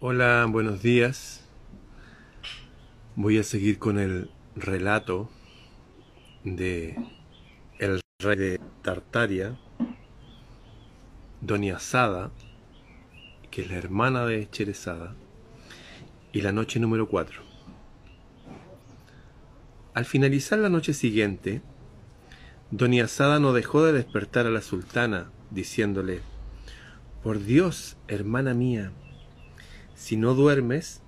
Hola, buenos días. Voy a seguir con el relato de el rey de Tartaria, Doña Sada, que es la hermana de Cherezada, y la noche número 4. Al finalizar la noche siguiente, Doña Sada no dejó de despertar a la sultana, diciéndole, Por Dios, hermana mía, si no duermes,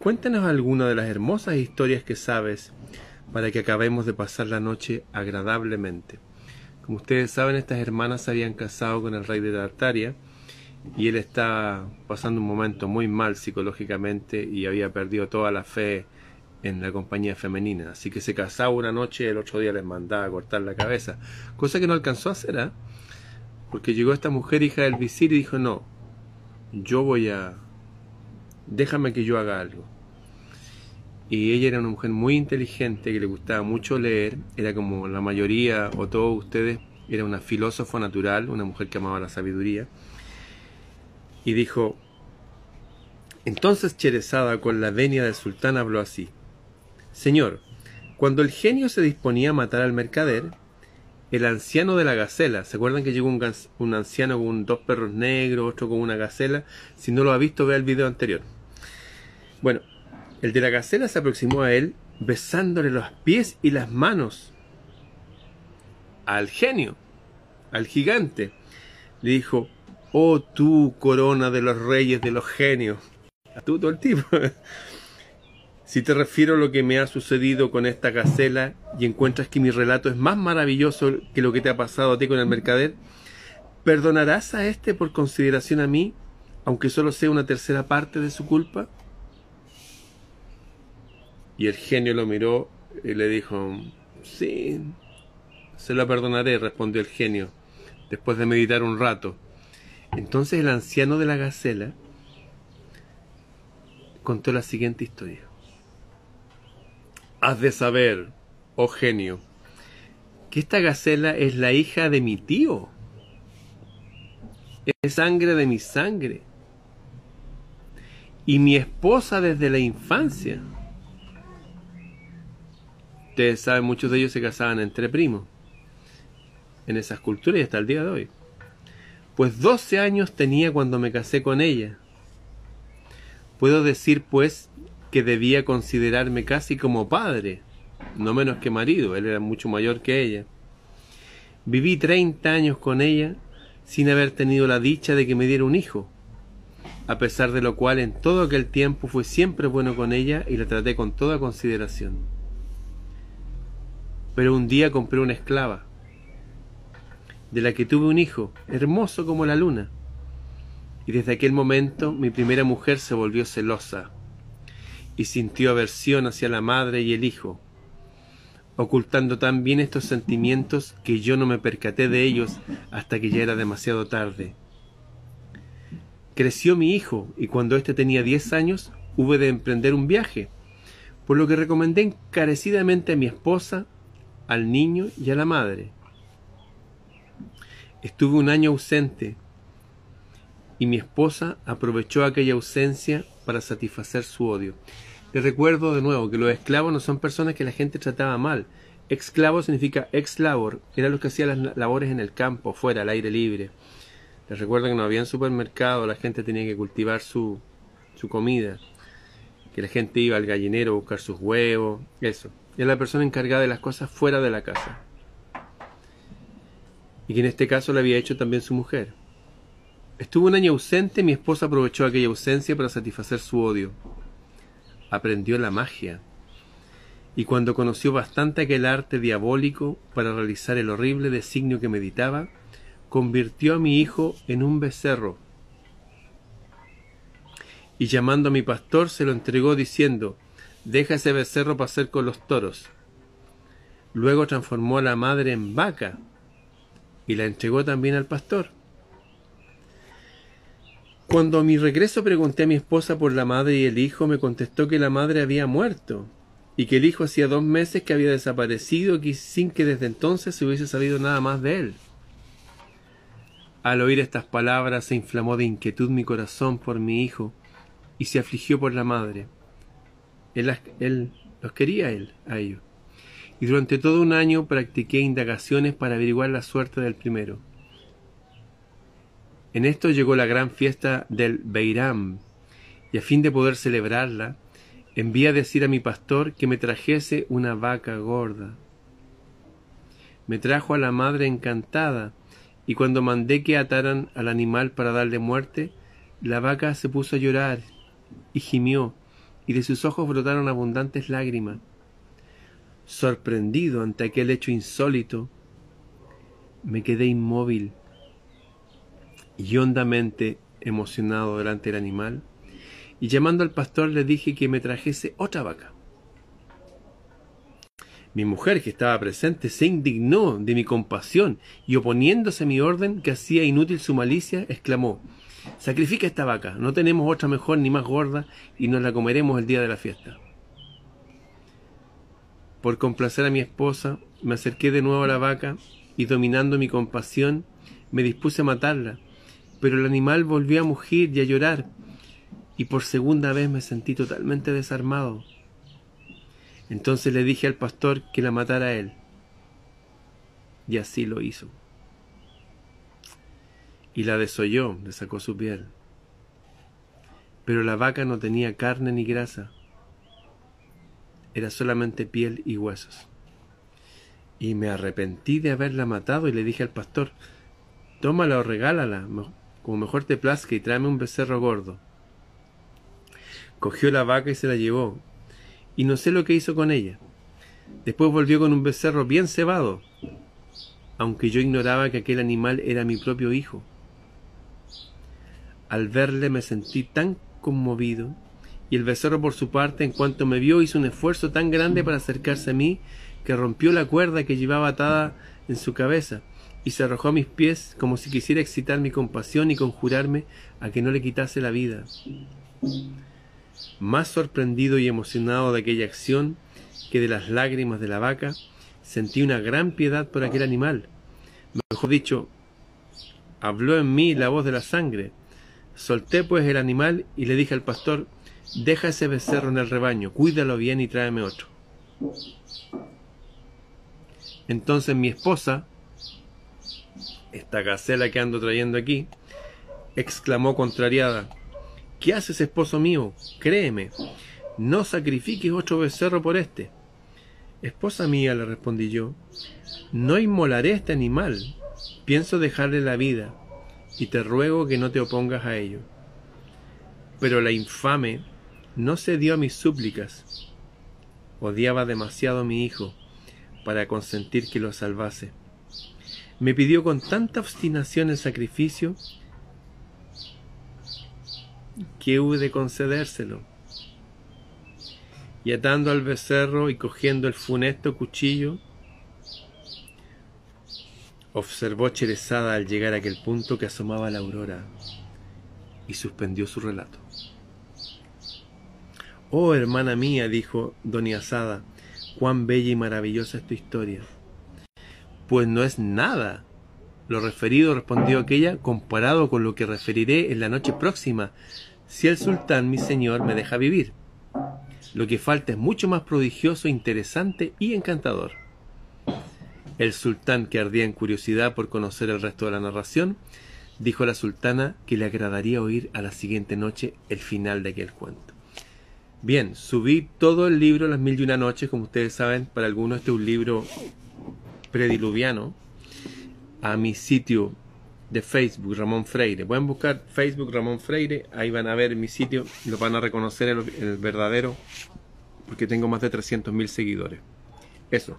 cuéntanos alguna de las hermosas historias que sabes para que acabemos de pasar la noche agradablemente. Como ustedes saben, estas hermanas se habían casado con el rey de Tartaria y él está pasando un momento muy mal psicológicamente y había perdido toda la fe en la compañía femenina. Así que se casaba una noche y el otro día les mandaba a cortar la cabeza. Cosa que no alcanzó a hacer, ¿eh? Porque llegó esta mujer hija del visir y dijo, no, yo voy a déjame que yo haga algo. Y ella era una mujer muy inteligente, que le gustaba mucho leer, era como la mayoría o todos ustedes, era una filósofa natural, una mujer que amaba la sabiduría. Y dijo, entonces Cherezada con la venia del sultán habló así, Señor, cuando el genio se disponía a matar al mercader, el anciano de la gacela, ¿se acuerdan que llegó un, un anciano con dos perros negros, otro con una gacela? Si no lo ha visto, vea el video anterior. Bueno, el de la gacela se aproximó a él besándole los pies y las manos al genio, al gigante. Le dijo, oh tú corona de los reyes de los genios. Todo el tipo. si te refiero a lo que me ha sucedido con esta gacela y encuentras que mi relato es más maravilloso que lo que te ha pasado a ti con el mercader, ¿perdonarás a este por consideración a mí, aunque solo sea una tercera parte de su culpa? Y el genio lo miró y le dijo, sí, se lo perdonaré, respondió el genio, después de meditar un rato. Entonces el anciano de la gacela contó la siguiente historia. Has de saber, oh genio, que esta gacela es la hija de mi tío. Es sangre de mi sangre. Y mi esposa desde la infancia. Ustedes saben, muchos de ellos se casaban entre primos en esas culturas y hasta el día de hoy. Pues 12 años tenía cuando me casé con ella. Puedo decir, pues, que debía considerarme casi como padre, no menos que marido, él era mucho mayor que ella. Viví 30 años con ella sin haber tenido la dicha de que me diera un hijo, a pesar de lo cual en todo aquel tiempo fui siempre bueno con ella y la traté con toda consideración pero un día compré una esclava, de la que tuve un hijo, hermoso como la luna. Y desde aquel momento mi primera mujer se volvió celosa y sintió aversión hacia la madre y el hijo, ocultando tan bien estos sentimientos que yo no me percaté de ellos hasta que ya era demasiado tarde. Creció mi hijo y cuando éste tenía diez años hube de emprender un viaje, por lo que recomendé encarecidamente a mi esposa al niño y a la madre. Estuve un año ausente y mi esposa aprovechó aquella ausencia para satisfacer su odio. Les recuerdo de nuevo que los esclavos no son personas que la gente trataba mal. Esclavo significa ex labor, era los que hacían las labores en el campo, fuera, al aire libre. Les recuerdo que no había supermercado, la gente tenía que cultivar su, su comida, que la gente iba al gallinero a buscar sus huevos, eso es la persona encargada de las cosas fuera de la casa. Y que en este caso lo había hecho también su mujer. Estuvo un año ausente, mi esposa aprovechó aquella ausencia para satisfacer su odio. Aprendió la magia. Y cuando conoció bastante aquel arte diabólico para realizar el horrible designio que meditaba, convirtió a mi hijo en un becerro. Y llamando a mi pastor se lo entregó diciendo, deja ese becerro pasar con los toros. Luego transformó a la madre en vaca y la entregó también al pastor. Cuando a mi regreso pregunté a mi esposa por la madre y el hijo, me contestó que la madre había muerto y que el hijo hacía dos meses que había desaparecido y sin que desde entonces se hubiese sabido nada más de él. Al oír estas palabras se inflamó de inquietud mi corazón por mi hijo y se afligió por la madre. Él, los quería él a ellos. Y durante todo un año practiqué indagaciones para averiguar la suerte del primero. En esto llegó la gran fiesta del Beiram, y a fin de poder celebrarla, envié a decir a mi pastor que me trajese una vaca gorda. Me trajo a la madre encantada, y cuando mandé que ataran al animal para darle muerte, la vaca se puso a llorar y gimió, y de sus ojos brotaron abundantes lágrimas. Sorprendido ante aquel hecho insólito, me quedé inmóvil y hondamente emocionado delante del animal, y llamando al pastor le dije que me trajese otra vaca. Mi mujer, que estaba presente, se indignó de mi compasión y oponiéndose a mi orden que hacía inútil su malicia, exclamó Sacrifica esta vaca, no tenemos otra mejor ni más gorda y nos la comeremos el día de la fiesta. Por complacer a mi esposa, me acerqué de nuevo a la vaca y dominando mi compasión, me dispuse a matarla, pero el animal volvió a mugir y a llorar, y por segunda vez me sentí totalmente desarmado. Entonces le dije al pastor que la matara a él, y así lo hizo y la desolló, le sacó su piel. Pero la vaca no tenía carne ni grasa, era solamente piel y huesos. Y me arrepentí de haberla matado y le dije al pastor, tómala o regálala, como mejor te plazca y tráeme un becerro gordo. Cogió la vaca y se la llevó, y no sé lo que hizo con ella. Después volvió con un becerro bien cebado, aunque yo ignoraba que aquel animal era mi propio hijo. Al verle me sentí tan conmovido, y el becerro por su parte, en cuanto me vio, hizo un esfuerzo tan grande para acercarse a mí, que rompió la cuerda que llevaba atada en su cabeza, y se arrojó a mis pies como si quisiera excitar mi compasión y conjurarme a que no le quitase la vida. Más sorprendido y emocionado de aquella acción que de las lágrimas de la vaca, sentí una gran piedad por aquel animal. Mejor dicho, habló en mí la voz de la sangre, Solté pues el animal y le dije al pastor, deja ese becerro en el rebaño, cuídalo bien y tráeme otro. Entonces mi esposa, esta gacela que ando trayendo aquí, exclamó contrariada, ¿qué haces, esposo mío? Créeme, no sacrifiques otro becerro por este. Esposa mía, le respondí yo, no inmolaré este animal, pienso dejarle la vida y te ruego que no te opongas a ello. Pero la infame no cedió a mis súplicas. Odiaba demasiado a mi hijo para consentir que lo salvase. Me pidió con tanta obstinación el sacrificio que hube de concedérselo. Y atando al becerro y cogiendo el funesto cuchillo, Observó Cherezada al llegar a aquel punto que asomaba la aurora y suspendió su relato. Oh hermana mía, dijo Doña Asada, cuán bella y maravillosa es tu historia. Pues no es nada. Lo referido, respondió aquella, comparado con lo que referiré en la noche próxima, si el sultán, mi señor, me deja vivir. Lo que falta es mucho más prodigioso, interesante y encantador. El sultán, que ardía en curiosidad por conocer el resto de la narración, dijo a la sultana que le agradaría oír a la siguiente noche el final de aquel cuento. Bien, subí todo el libro Las Mil y Una Noches, como ustedes saben, para algunos este es un libro prediluviano, a mi sitio de Facebook, Ramón Freire. Pueden buscar Facebook Ramón Freire, ahí van a ver mi sitio, lo van a reconocer el, el verdadero, porque tengo más de 300.000 seguidores. Eso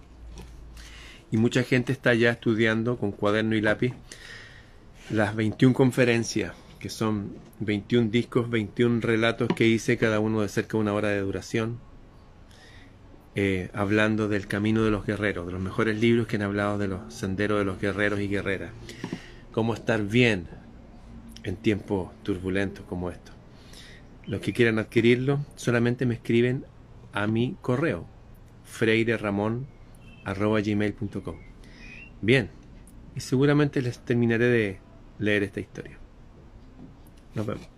y mucha gente está ya estudiando con cuaderno y lápiz las 21 conferencias, que son 21 discos, 21 relatos que hice, cada uno de cerca de una hora de duración, eh, hablando del camino de los guerreros, de los mejores libros que han hablado de los senderos de los guerreros y guerreras. Cómo estar bien en tiempos turbulentos como estos. Los que quieran adquirirlo solamente me escriben a mi correo, ramón arroba gmail.com. Bien, y seguramente les terminaré de leer esta historia. Nos vemos.